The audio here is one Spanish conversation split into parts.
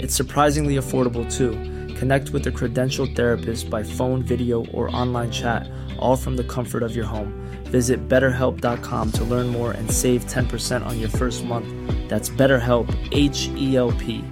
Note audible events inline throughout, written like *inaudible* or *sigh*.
It's surprisingly affordable too. Connect with a credentialed therapist by phone, video, or online chat, all from the comfort of your home. Visit betterhelp.com to learn more and save 10% on your first month. That's BetterHelp, H E L P.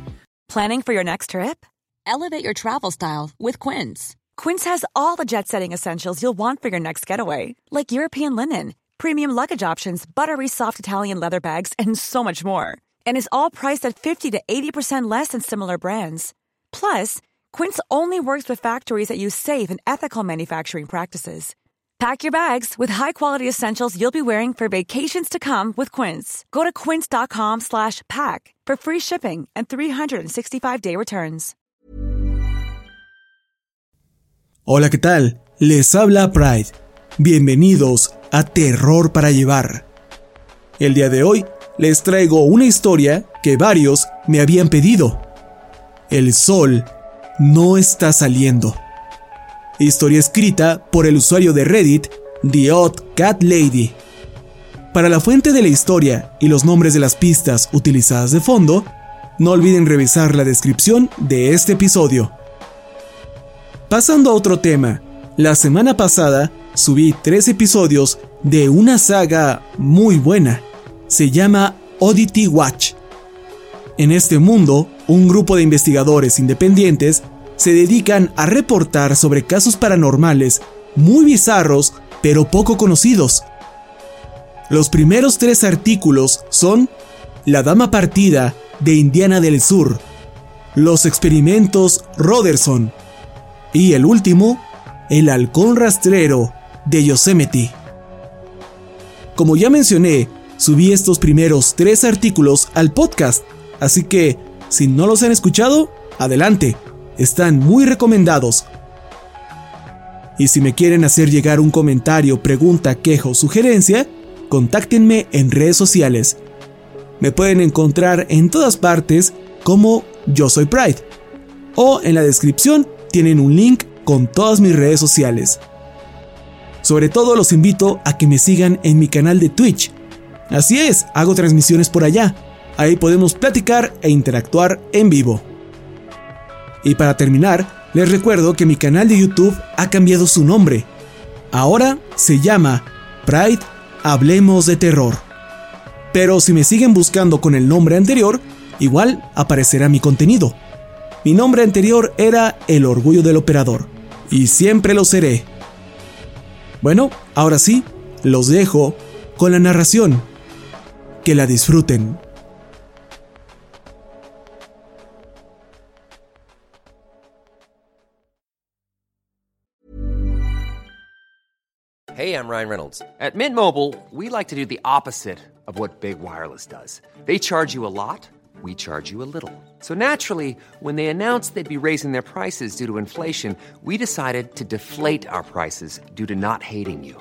Planning for your next trip? Elevate your travel style with Quince. Quince has all the jet setting essentials you'll want for your next getaway, like European linen, premium luggage options, buttery soft Italian leather bags, and so much more and is all priced at 50 to 80% less than similar brands. Plus, Quince only works with factories that use safe and ethical manufacturing practices. Pack your bags with high-quality essentials you'll be wearing for vacations to come with Quince. Go to quince.com/pack for free shipping and 365-day returns. Hola, ¿qué tal? Les habla Pride. Bienvenidos a Terror para llevar. El día de hoy les traigo una historia que varios me habían pedido. El sol no está saliendo. Historia escrita por el usuario de Reddit, The Odd Cat Lady. Para la fuente de la historia y los nombres de las pistas utilizadas de fondo, no olviden revisar la descripción de este episodio. Pasando a otro tema, la semana pasada subí tres episodios de una saga muy buena se llama Oddity Watch. En este mundo, un grupo de investigadores independientes se dedican a reportar sobre casos paranormales muy bizarros pero poco conocidos. Los primeros tres artículos son La Dama Partida de Indiana del Sur, Los Experimentos Roderson y el último, El Halcón Rastrero de Yosemite. Como ya mencioné, subí estos primeros tres artículos al podcast, así que si no los han escuchado, adelante, están muy recomendados. Y si me quieren hacer llegar un comentario, pregunta, queja o sugerencia, contáctenme en redes sociales. Me pueden encontrar en todas partes como Yo Soy Pride. O en la descripción tienen un link con todas mis redes sociales. Sobre todo los invito a que me sigan en mi canal de Twitch, Así es, hago transmisiones por allá. Ahí podemos platicar e interactuar en vivo. Y para terminar, les recuerdo que mi canal de YouTube ha cambiado su nombre. Ahora se llama Pride Hablemos de Terror. Pero si me siguen buscando con el nombre anterior, igual aparecerá mi contenido. Mi nombre anterior era El Orgullo del Operador, y siempre lo seré. Bueno, ahora sí, los dejo con la narración que la disfruten. Hey, I'm Ryan Reynolds. At Mint Mobile, we like to do the opposite of what Big Wireless does. They charge you a lot, we charge you a little. So naturally, when they announced they'd be raising their prices due to inflation, we decided to deflate our prices due to not hating you.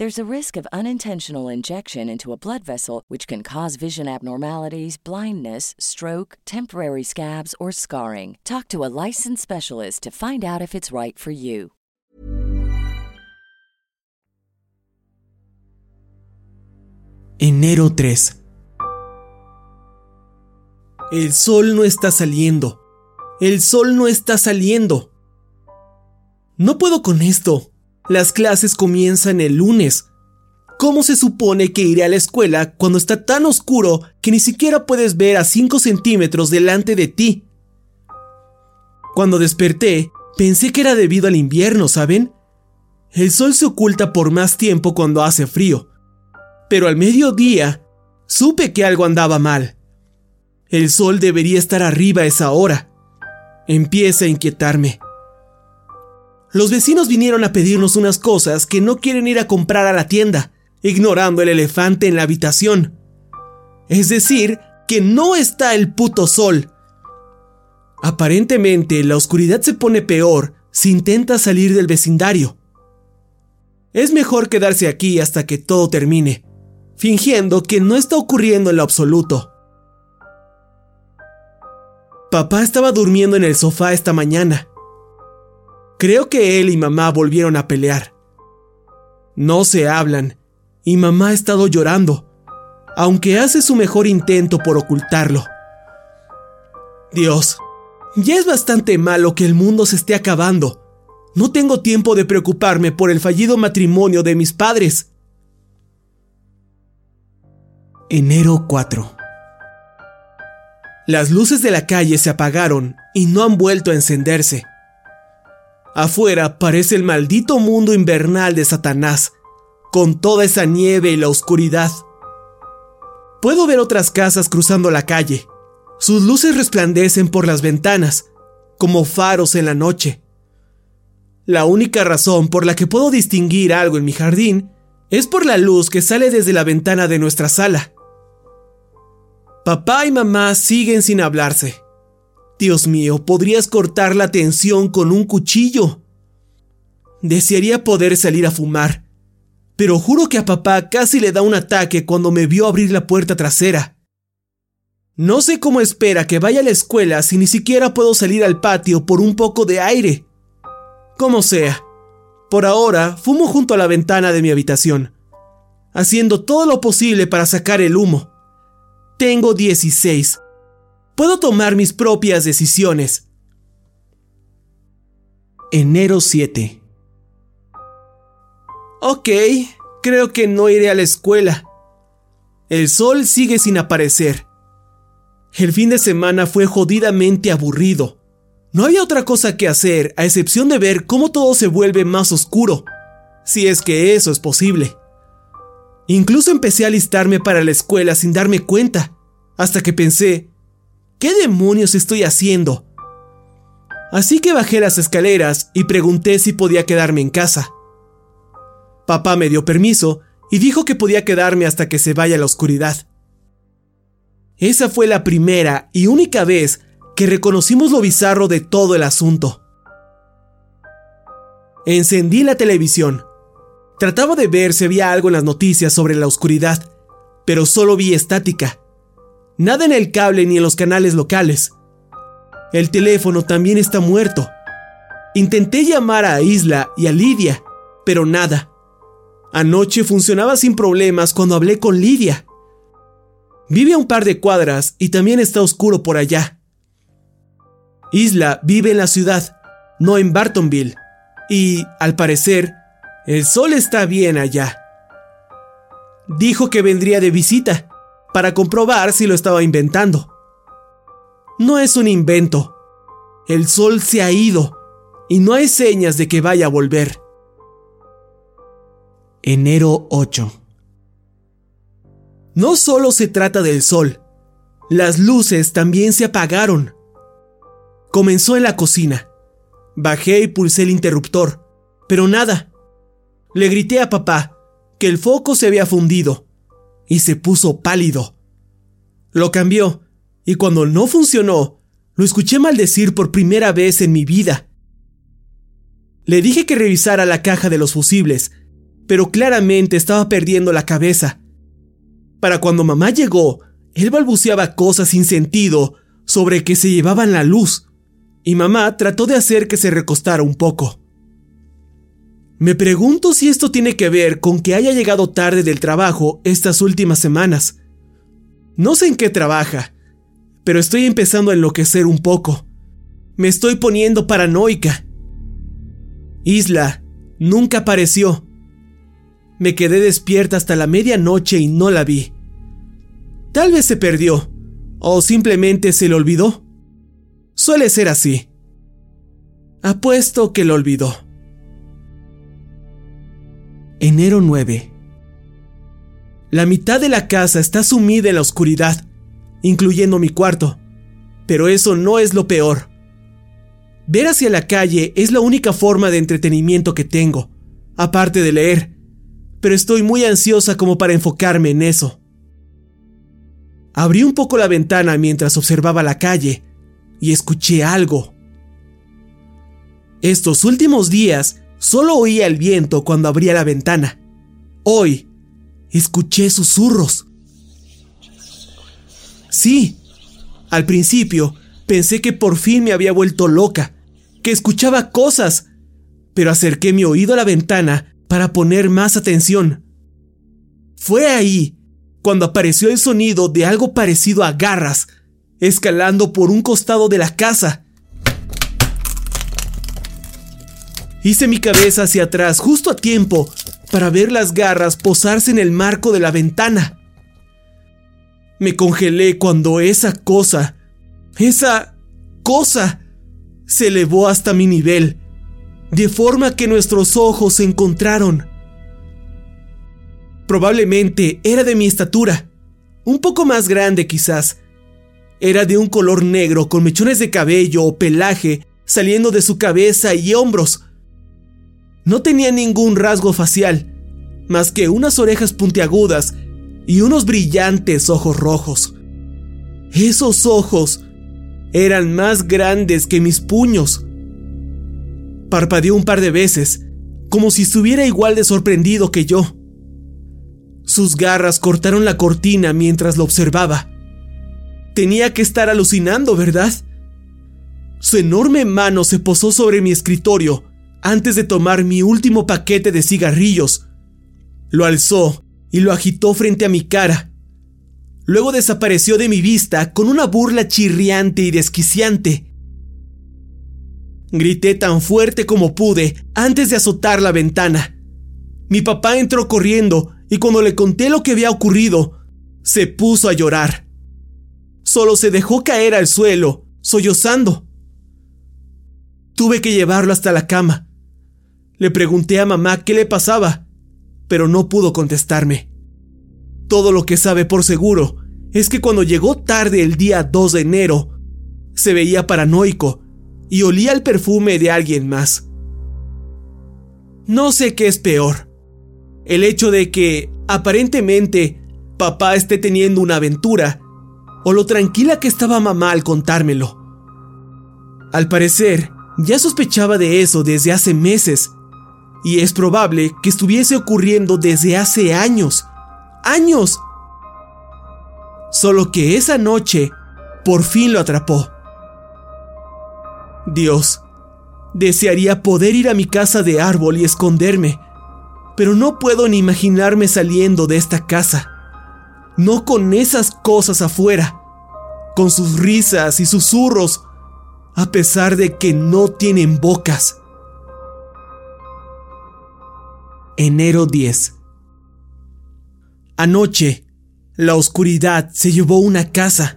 There's a risk of unintentional injection into a blood vessel, which can cause vision abnormalities, blindness, stroke, temporary scabs, or scarring. Talk to a licensed specialist to find out if it's right for you. Enero 3. El sol no está saliendo. El sol no está saliendo. No puedo con esto. Las clases comienzan el lunes. ¿Cómo se supone que iré a la escuela cuando está tan oscuro que ni siquiera puedes ver a 5 centímetros delante de ti? Cuando desperté, pensé que era debido al invierno, ¿saben? El sol se oculta por más tiempo cuando hace frío. Pero al mediodía, supe que algo andaba mal. El sol debería estar arriba a esa hora. Empieza a inquietarme. Los vecinos vinieron a pedirnos unas cosas que no quieren ir a comprar a la tienda, ignorando el elefante en la habitación. Es decir, que no está el puto sol. Aparentemente, la oscuridad se pone peor si intenta salir del vecindario. Es mejor quedarse aquí hasta que todo termine, fingiendo que no está ocurriendo en lo absoluto. Papá estaba durmiendo en el sofá esta mañana Creo que él y mamá volvieron a pelear. No se hablan, y mamá ha estado llorando, aunque hace su mejor intento por ocultarlo. Dios, ya es bastante malo que el mundo se esté acabando. No tengo tiempo de preocuparme por el fallido matrimonio de mis padres. Enero 4 Las luces de la calle se apagaron y no han vuelto a encenderse. Afuera parece el maldito mundo invernal de Satanás, con toda esa nieve y la oscuridad. Puedo ver otras casas cruzando la calle. Sus luces resplandecen por las ventanas, como faros en la noche. La única razón por la que puedo distinguir algo en mi jardín es por la luz que sale desde la ventana de nuestra sala. Papá y mamá siguen sin hablarse. Dios mío, podrías cortar la tensión con un cuchillo. Desearía poder salir a fumar, pero juro que a papá casi le da un ataque cuando me vio abrir la puerta trasera. No sé cómo espera que vaya a la escuela si ni siquiera puedo salir al patio por un poco de aire. Como sea, por ahora fumo junto a la ventana de mi habitación, haciendo todo lo posible para sacar el humo. Tengo 16 Puedo tomar mis propias decisiones. Enero 7. Ok, creo que no iré a la escuela. El sol sigue sin aparecer. El fin de semana fue jodidamente aburrido. No había otra cosa que hacer a excepción de ver cómo todo se vuelve más oscuro, si es que eso es posible. Incluso empecé a alistarme para la escuela sin darme cuenta, hasta que pensé, ¿Qué demonios estoy haciendo? Así que bajé las escaleras y pregunté si podía quedarme en casa. Papá me dio permiso y dijo que podía quedarme hasta que se vaya la oscuridad. Esa fue la primera y única vez que reconocimos lo bizarro de todo el asunto. Encendí la televisión. Trataba de ver si había algo en las noticias sobre la oscuridad, pero solo vi estática. Nada en el cable ni en los canales locales. El teléfono también está muerto. Intenté llamar a Isla y a Lidia, pero nada. Anoche funcionaba sin problemas cuando hablé con Lidia. Vive a un par de cuadras y también está oscuro por allá. Isla vive en la ciudad, no en Bartonville, y, al parecer, el sol está bien allá. Dijo que vendría de visita, para comprobar si lo estaba inventando. No es un invento. El sol se ha ido y no hay señas de que vaya a volver. Enero 8. No solo se trata del sol, las luces también se apagaron. Comenzó en la cocina. Bajé y pulsé el interruptor, pero nada. Le grité a papá que el foco se había fundido y se puso pálido. Lo cambió, y cuando no funcionó, lo escuché maldecir por primera vez en mi vida. Le dije que revisara la caja de los fusibles, pero claramente estaba perdiendo la cabeza. Para cuando mamá llegó, él balbuceaba cosas sin sentido sobre que se llevaban la luz, y mamá trató de hacer que se recostara un poco. Me pregunto si esto tiene que ver con que haya llegado tarde del trabajo estas últimas semanas. No sé en qué trabaja, pero estoy empezando a enloquecer un poco. Me estoy poniendo paranoica. Isla nunca apareció. Me quedé despierta hasta la medianoche y no la vi. Tal vez se perdió, o simplemente se le olvidó. Suele ser así. Apuesto que lo olvidó. Enero 9. La mitad de la casa está sumida en la oscuridad, incluyendo mi cuarto. Pero eso no es lo peor. Ver hacia la calle es la única forma de entretenimiento que tengo, aparte de leer, pero estoy muy ansiosa como para enfocarme en eso. Abrí un poco la ventana mientras observaba la calle y escuché algo. Estos últimos días solo oía el viento cuando abría la ventana. Hoy escuché susurros. Sí, al principio pensé que por fin me había vuelto loca, que escuchaba cosas, pero acerqué mi oído a la ventana para poner más atención. Fue ahí cuando apareció el sonido de algo parecido a garras, escalando por un costado de la casa. Hice mi cabeza hacia atrás justo a tiempo para ver las garras posarse en el marco de la ventana. Me congelé cuando esa cosa, esa cosa, se elevó hasta mi nivel, de forma que nuestros ojos se encontraron. Probablemente era de mi estatura, un poco más grande quizás. Era de un color negro con mechones de cabello o pelaje saliendo de su cabeza y hombros. No tenía ningún rasgo facial, más que unas orejas puntiagudas y unos brillantes ojos rojos. Esos ojos eran más grandes que mis puños. Parpadeó un par de veces, como si estuviera igual de sorprendido que yo. Sus garras cortaron la cortina mientras lo observaba. Tenía que estar alucinando, ¿verdad? Su enorme mano se posó sobre mi escritorio antes de tomar mi último paquete de cigarrillos. Lo alzó y lo agitó frente a mi cara. Luego desapareció de mi vista con una burla chirriante y desquiciante. Grité tan fuerte como pude antes de azotar la ventana. Mi papá entró corriendo y cuando le conté lo que había ocurrido, se puso a llorar. Solo se dejó caer al suelo, sollozando. Tuve que llevarlo hasta la cama. Le pregunté a mamá qué le pasaba, pero no pudo contestarme. Todo lo que sabe por seguro es que cuando llegó tarde el día 2 de enero, se veía paranoico y olía el perfume de alguien más. No sé qué es peor. El hecho de que, aparentemente, papá esté teniendo una aventura, o lo tranquila que estaba mamá al contármelo. Al parecer, ya sospechaba de eso desde hace meses, y es probable que estuviese ocurriendo desde hace años. ¡Años! Solo que esa noche por fin lo atrapó. Dios, desearía poder ir a mi casa de árbol y esconderme, pero no puedo ni imaginarme saliendo de esta casa. No con esas cosas afuera, con sus risas y susurros, a pesar de que no tienen bocas. Enero 10 Anoche, la oscuridad se llevó una casa.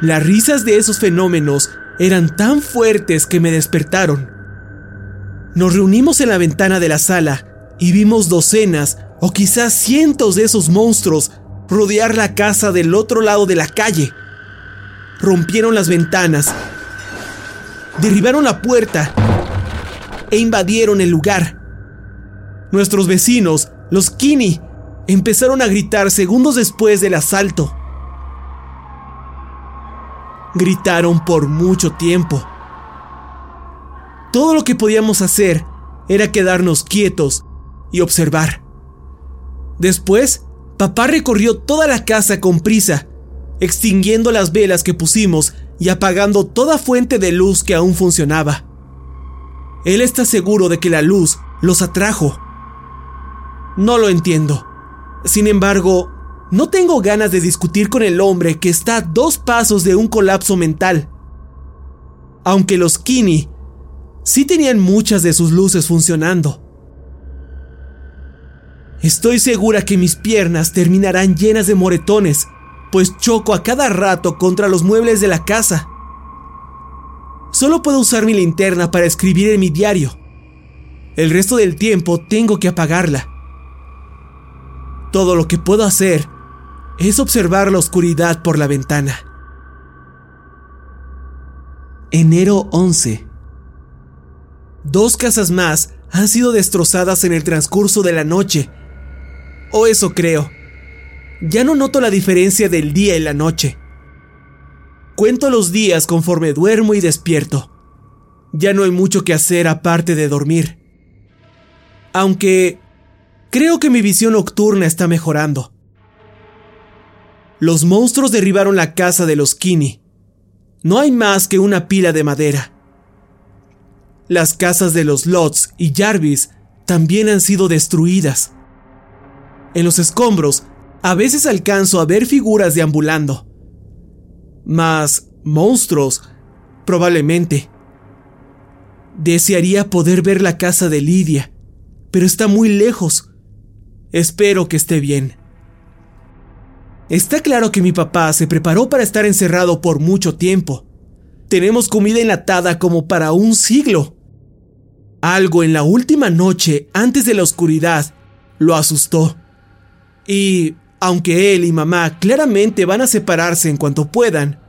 Las risas de esos fenómenos eran tan fuertes que me despertaron. Nos reunimos en la ventana de la sala y vimos docenas o quizás cientos de esos monstruos rodear la casa del otro lado de la calle. Rompieron las ventanas, derribaron la puerta e invadieron el lugar. Nuestros vecinos los Kini empezaron a gritar segundos después del asalto. Gritaron por mucho tiempo. Todo lo que podíamos hacer era quedarnos quietos y observar. Después, papá recorrió toda la casa con prisa, extinguiendo las velas que pusimos y apagando toda fuente de luz que aún funcionaba. Él está seguro de que la luz los atrajo. No lo entiendo. Sin embargo, no tengo ganas de discutir con el hombre que está a dos pasos de un colapso mental. Aunque los Kini sí tenían muchas de sus luces funcionando. Estoy segura que mis piernas terminarán llenas de moretones, pues choco a cada rato contra los muebles de la casa. Solo puedo usar mi linterna para escribir en mi diario. El resto del tiempo tengo que apagarla. Todo lo que puedo hacer es observar la oscuridad por la ventana. Enero 11. Dos casas más han sido destrozadas en el transcurso de la noche. O eso creo. Ya no noto la diferencia del día y la noche. Cuento los días conforme duermo y despierto. Ya no hay mucho que hacer aparte de dormir. Aunque creo que mi visión nocturna está mejorando. Los monstruos derribaron la casa de los Kini. No hay más que una pila de madera. Las casas de los Lots y Jarvis también han sido destruidas. En los escombros, a veces alcanzo a ver figuras deambulando. Más monstruos, probablemente. Desearía poder ver la casa de Lidia, pero está muy lejos. Espero que esté bien. Está claro que mi papá se preparó para estar encerrado por mucho tiempo. Tenemos comida enlatada como para un siglo. Algo en la última noche, antes de la oscuridad, lo asustó. Y, aunque él y mamá claramente van a separarse en cuanto puedan,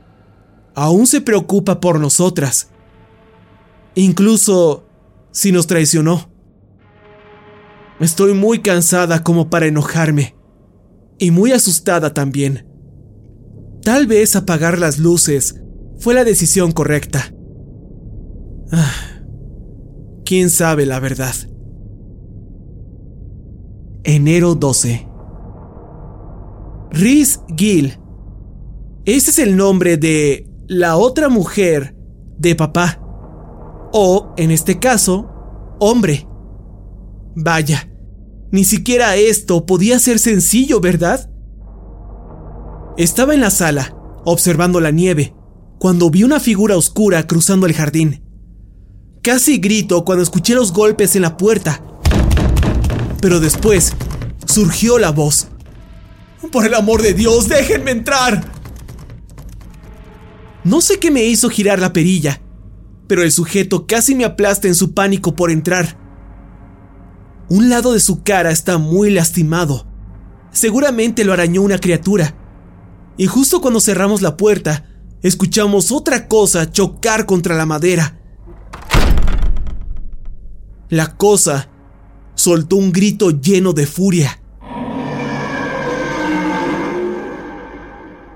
aún se preocupa por nosotras. Incluso si nos traicionó. Estoy muy cansada como para enojarme y muy asustada también. Tal vez apagar las luces fue la decisión correcta. Ah, ¿Quién sabe la verdad? Enero 12. Rhys Gill. Ese es el nombre de la otra mujer de papá. O, en este caso, hombre. Vaya, ni siquiera esto podía ser sencillo, ¿verdad? Estaba en la sala, observando la nieve, cuando vi una figura oscura cruzando el jardín. Casi grito cuando escuché los golpes en la puerta. Pero después surgió la voz. Por el amor de Dios, déjenme entrar. No sé qué me hizo girar la perilla, pero el sujeto casi me aplasta en su pánico por entrar. Un lado de su cara está muy lastimado. Seguramente lo arañó una criatura. Y justo cuando cerramos la puerta, escuchamos otra cosa chocar contra la madera. La cosa soltó un grito lleno de furia.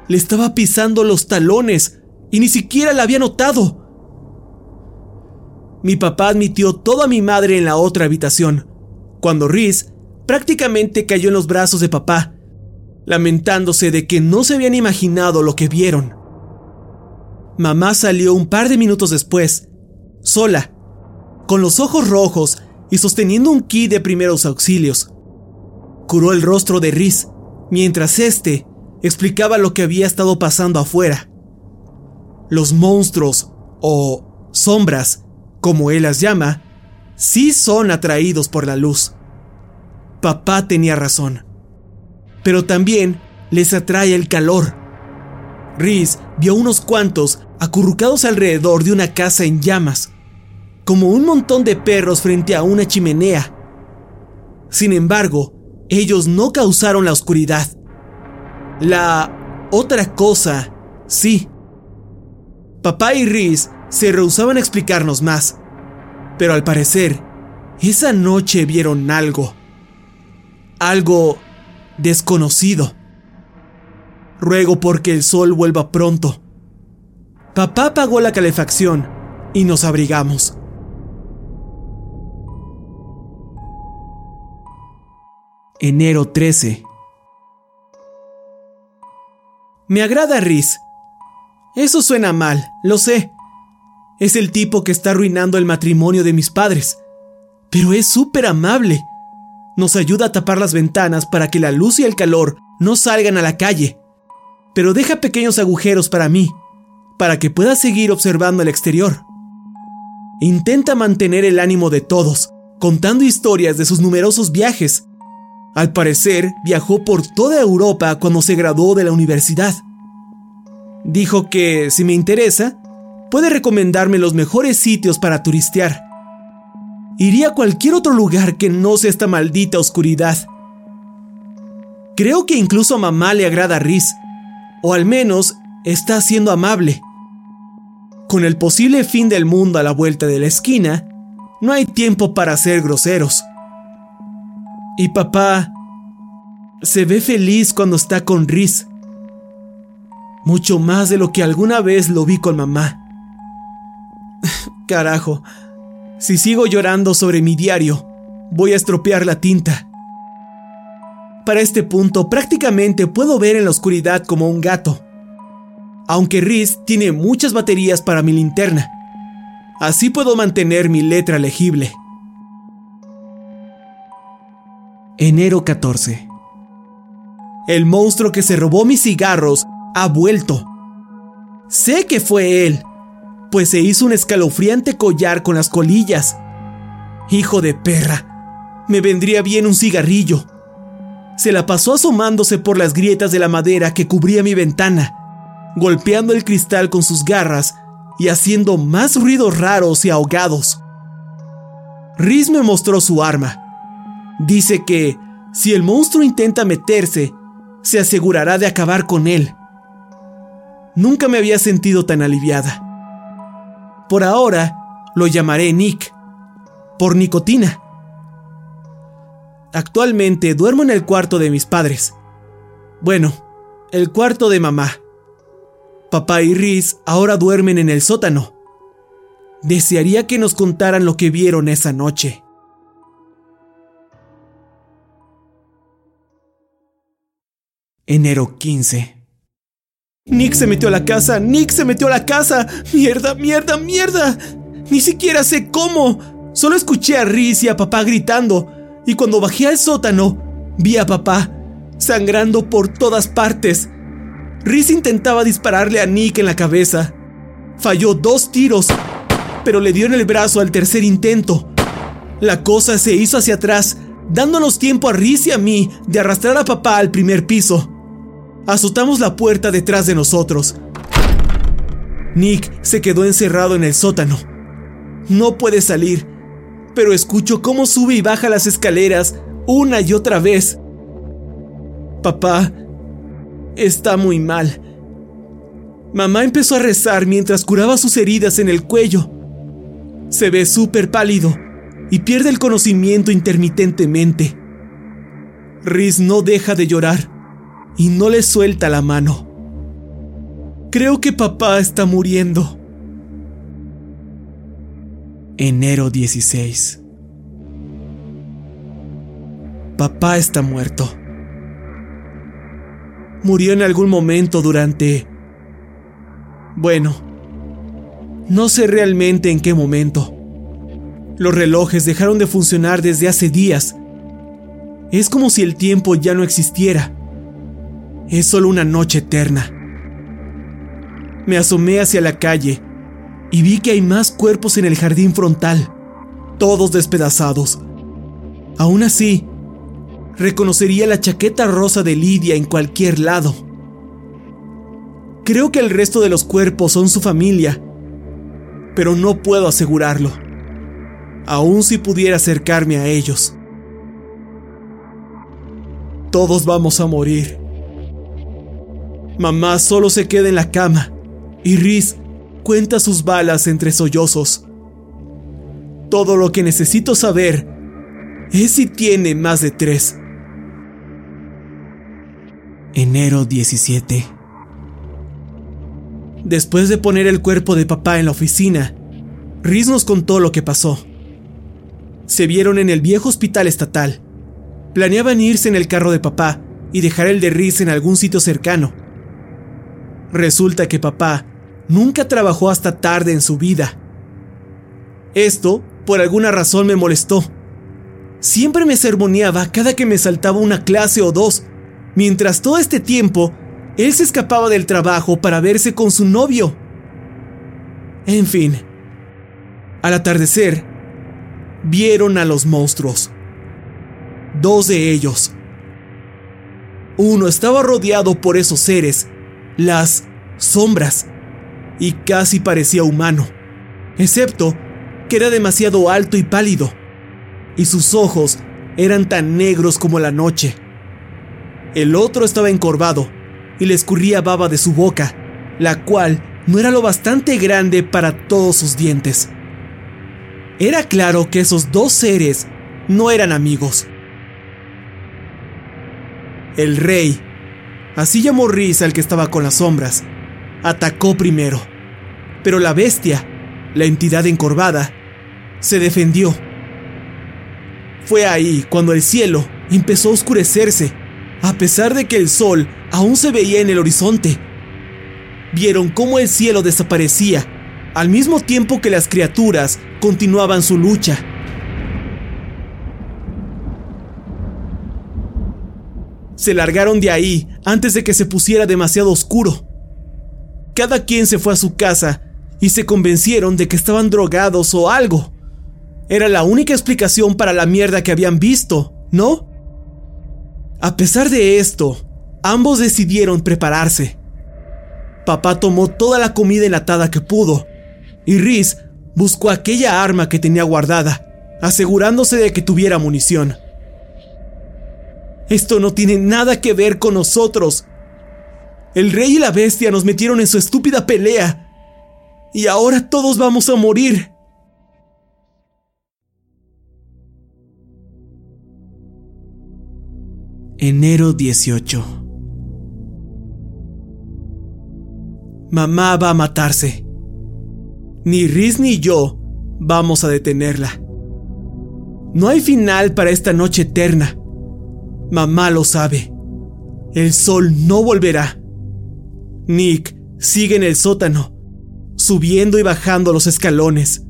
Le estaba pisando los talones y ni siquiera la había notado. Mi papá admitió todo a mi madre en la otra habitación cuando Rhys prácticamente cayó en los brazos de papá, lamentándose de que no se habían imaginado lo que vieron. Mamá salió un par de minutos después, sola, con los ojos rojos y sosteniendo un kit de primeros auxilios. Curó el rostro de Rhys, mientras éste explicaba lo que había estado pasando afuera. Los monstruos, o sombras, como él las llama, sí son atraídos por la luz. Papá tenía razón. Pero también les atrae el calor. Rhys vio unos cuantos acurrucados alrededor de una casa en llamas, como un montón de perros frente a una chimenea. Sin embargo, ellos no causaron la oscuridad. La otra cosa, sí. Papá y Rhys se rehusaban a explicarnos más pero al parecer, esa noche vieron algo. Algo desconocido. Ruego porque el sol vuelva pronto. Papá pagó la calefacción y nos abrigamos. Enero 13. Me agrada Riz. Eso suena mal, lo sé. Es el tipo que está arruinando el matrimonio de mis padres. Pero es súper amable. Nos ayuda a tapar las ventanas para que la luz y el calor no salgan a la calle. Pero deja pequeños agujeros para mí, para que pueda seguir observando el exterior. Intenta mantener el ánimo de todos, contando historias de sus numerosos viajes. Al parecer, viajó por toda Europa cuando se graduó de la universidad. Dijo que, si me interesa, puede recomendarme los mejores sitios para turistear. Iría a cualquier otro lugar que no sea esta maldita oscuridad. Creo que incluso a mamá le agrada Riz, o al menos está siendo amable. Con el posible fin del mundo a la vuelta de la esquina, no hay tiempo para ser groseros. Y papá se ve feliz cuando está con Riz. Mucho más de lo que alguna vez lo vi con mamá. *laughs* Carajo, si sigo llorando sobre mi diario, voy a estropear la tinta. Para este punto prácticamente puedo ver en la oscuridad como un gato. Aunque Riz tiene muchas baterías para mi linterna. Así puedo mantener mi letra legible. Enero 14. El monstruo que se robó mis cigarros ha vuelto. Sé que fue él, pues se hizo un escalofriante collar con las colillas. Hijo de perra, me vendría bien un cigarrillo. Se la pasó asomándose por las grietas de la madera que cubría mi ventana, golpeando el cristal con sus garras y haciendo más ruidos raros y ahogados. Riz me mostró su arma. Dice que, si el monstruo intenta meterse, se asegurará de acabar con él. Nunca me había sentido tan aliviada. Por ahora, lo llamaré Nick, por nicotina. Actualmente duermo en el cuarto de mis padres. Bueno, el cuarto de mamá. Papá y Riz ahora duermen en el sótano. Desearía que nos contaran lo que vieron esa noche. Enero 15. Nick se metió a la casa, Nick se metió a la casa. Mierda, mierda, mierda. Ni siquiera sé cómo. Solo escuché a Riz y a papá gritando. Y cuando bajé al sótano, vi a papá sangrando por todas partes. Riz intentaba dispararle a Nick en la cabeza. Falló dos tiros, pero le dio en el brazo al tercer intento. La cosa se hizo hacia atrás, dándonos tiempo a Riz y a mí de arrastrar a papá al primer piso azotamos la puerta detrás de nosotros. Nick se quedó encerrado en el sótano. No puede salir, pero escucho cómo sube y baja las escaleras una y otra vez. Papá está muy mal. Mamá empezó a rezar mientras curaba sus heridas en el cuello. Se ve súper pálido y pierde el conocimiento intermitentemente. Riz no deja de llorar y no le suelta la mano. Creo que papá está muriendo. Enero 16. Papá está muerto. Murió en algún momento durante... Bueno, no sé realmente en qué momento. Los relojes dejaron de funcionar desde hace días. Es como si el tiempo ya no existiera. Es solo una noche eterna. Me asomé hacia la calle y vi que hay más cuerpos en el jardín frontal, todos despedazados. Aún así, reconocería la chaqueta rosa de Lidia en cualquier lado. Creo que el resto de los cuerpos son su familia, pero no puedo asegurarlo, aun si pudiera acercarme a ellos. Todos vamos a morir. Mamá solo se queda en la cama y Riz cuenta sus balas entre sollozos. Todo lo que necesito saber es si tiene más de tres. Enero 17. Después de poner el cuerpo de papá en la oficina, Riz nos contó lo que pasó. Se vieron en el viejo hospital estatal. Planeaban irse en el carro de papá y dejar el de Riz en algún sitio cercano. Resulta que papá nunca trabajó hasta tarde en su vida. Esto, por alguna razón, me molestó. Siempre me sermoneaba cada que me saltaba una clase o dos, mientras todo este tiempo él se escapaba del trabajo para verse con su novio. En fin, al atardecer, vieron a los monstruos. Dos de ellos. Uno estaba rodeado por esos seres, las sombras, y casi parecía humano, excepto que era demasiado alto y pálido, y sus ojos eran tan negros como la noche. El otro estaba encorvado y le escurría baba de su boca, la cual no era lo bastante grande para todos sus dientes. Era claro que esos dos seres no eran amigos. El rey, así llamó Riz al que estaba con las sombras, atacó primero, pero la bestia, la entidad encorvada, se defendió. Fue ahí cuando el cielo empezó a oscurecerse, a pesar de que el sol aún se veía en el horizonte. Vieron cómo el cielo desaparecía, al mismo tiempo que las criaturas continuaban su lucha. Se largaron de ahí antes de que se pusiera demasiado oscuro. Cada quien se fue a su casa y se convencieron de que estaban drogados o algo. Era la única explicación para la mierda que habían visto, ¿no? A pesar de esto, ambos decidieron prepararse. Papá tomó toda la comida enlatada que pudo y Riz buscó aquella arma que tenía guardada, asegurándose de que tuviera munición. Esto no tiene nada que ver con nosotros. El rey y la bestia nos metieron en su estúpida pelea. Y ahora todos vamos a morir. Enero 18 Mamá va a matarse. Ni Riz ni yo vamos a detenerla. No hay final para esta noche eterna. Mamá lo sabe. El sol no volverá. Nick sigue en el sótano, subiendo y bajando los escalones.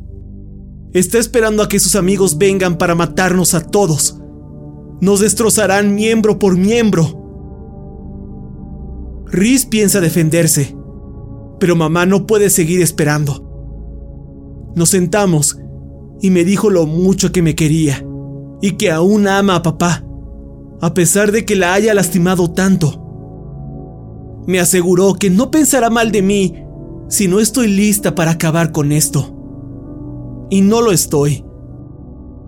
Está esperando a que sus amigos vengan para matarnos a todos. Nos destrozarán miembro por miembro. Riz piensa defenderse, pero mamá no puede seguir esperando. Nos sentamos y me dijo lo mucho que me quería y que aún ama a papá a pesar de que la haya lastimado tanto. Me aseguró que no pensará mal de mí si no estoy lista para acabar con esto. Y no lo estoy.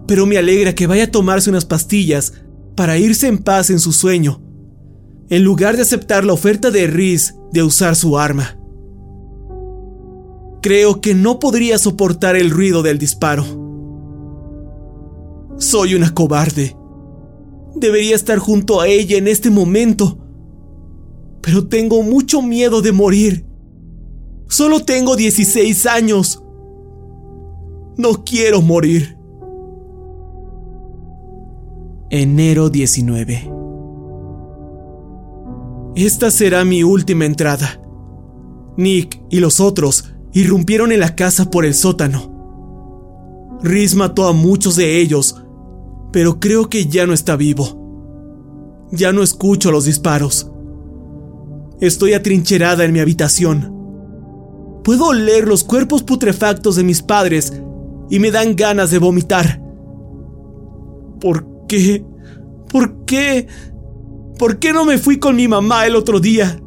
Pero me alegra que vaya a tomarse unas pastillas para irse en paz en su sueño, en lugar de aceptar la oferta de Riz de usar su arma. Creo que no podría soportar el ruido del disparo. Soy una cobarde. Debería estar junto a ella en este momento. Pero tengo mucho miedo de morir. Solo tengo 16 años. No quiero morir. Enero 19. Esta será mi última entrada. Nick y los otros irrumpieron en la casa por el sótano. Riz mató a muchos de ellos pero creo que ya no está vivo. Ya no escucho los disparos. Estoy atrincherada en mi habitación. Puedo oler los cuerpos putrefactos de mis padres y me dan ganas de vomitar. ¿Por qué? ¿Por qué? ¿Por qué no me fui con mi mamá el otro día?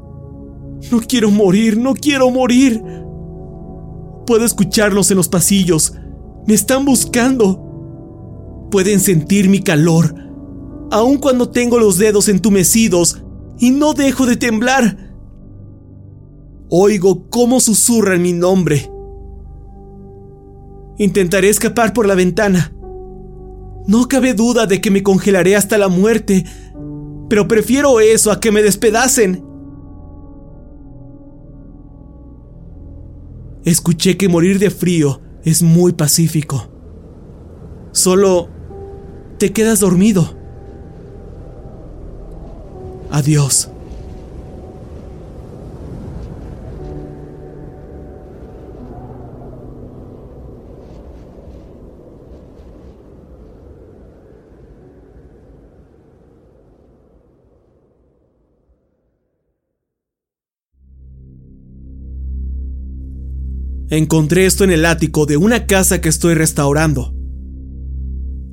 No quiero morir, no quiero morir. Puedo escucharlos en los pasillos. Me están buscando. Pueden sentir mi calor, aun cuando tengo los dedos entumecidos y no dejo de temblar. Oigo cómo susurran mi nombre. Intentaré escapar por la ventana. No cabe duda de que me congelaré hasta la muerte, pero prefiero eso a que me despedacen. Escuché que morir de frío es muy pacífico. Solo te quedas dormido. Adiós. Encontré esto en el ático de una casa que estoy restaurando.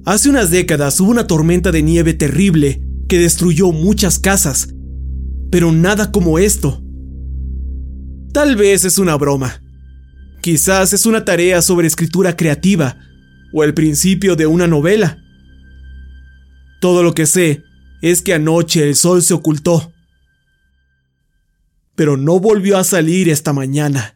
Hace unas décadas hubo una tormenta de nieve terrible que destruyó muchas casas, pero nada como esto. Tal vez es una broma. Quizás es una tarea sobre escritura creativa o el principio de una novela. Todo lo que sé es que anoche el sol se ocultó, pero no volvió a salir esta mañana.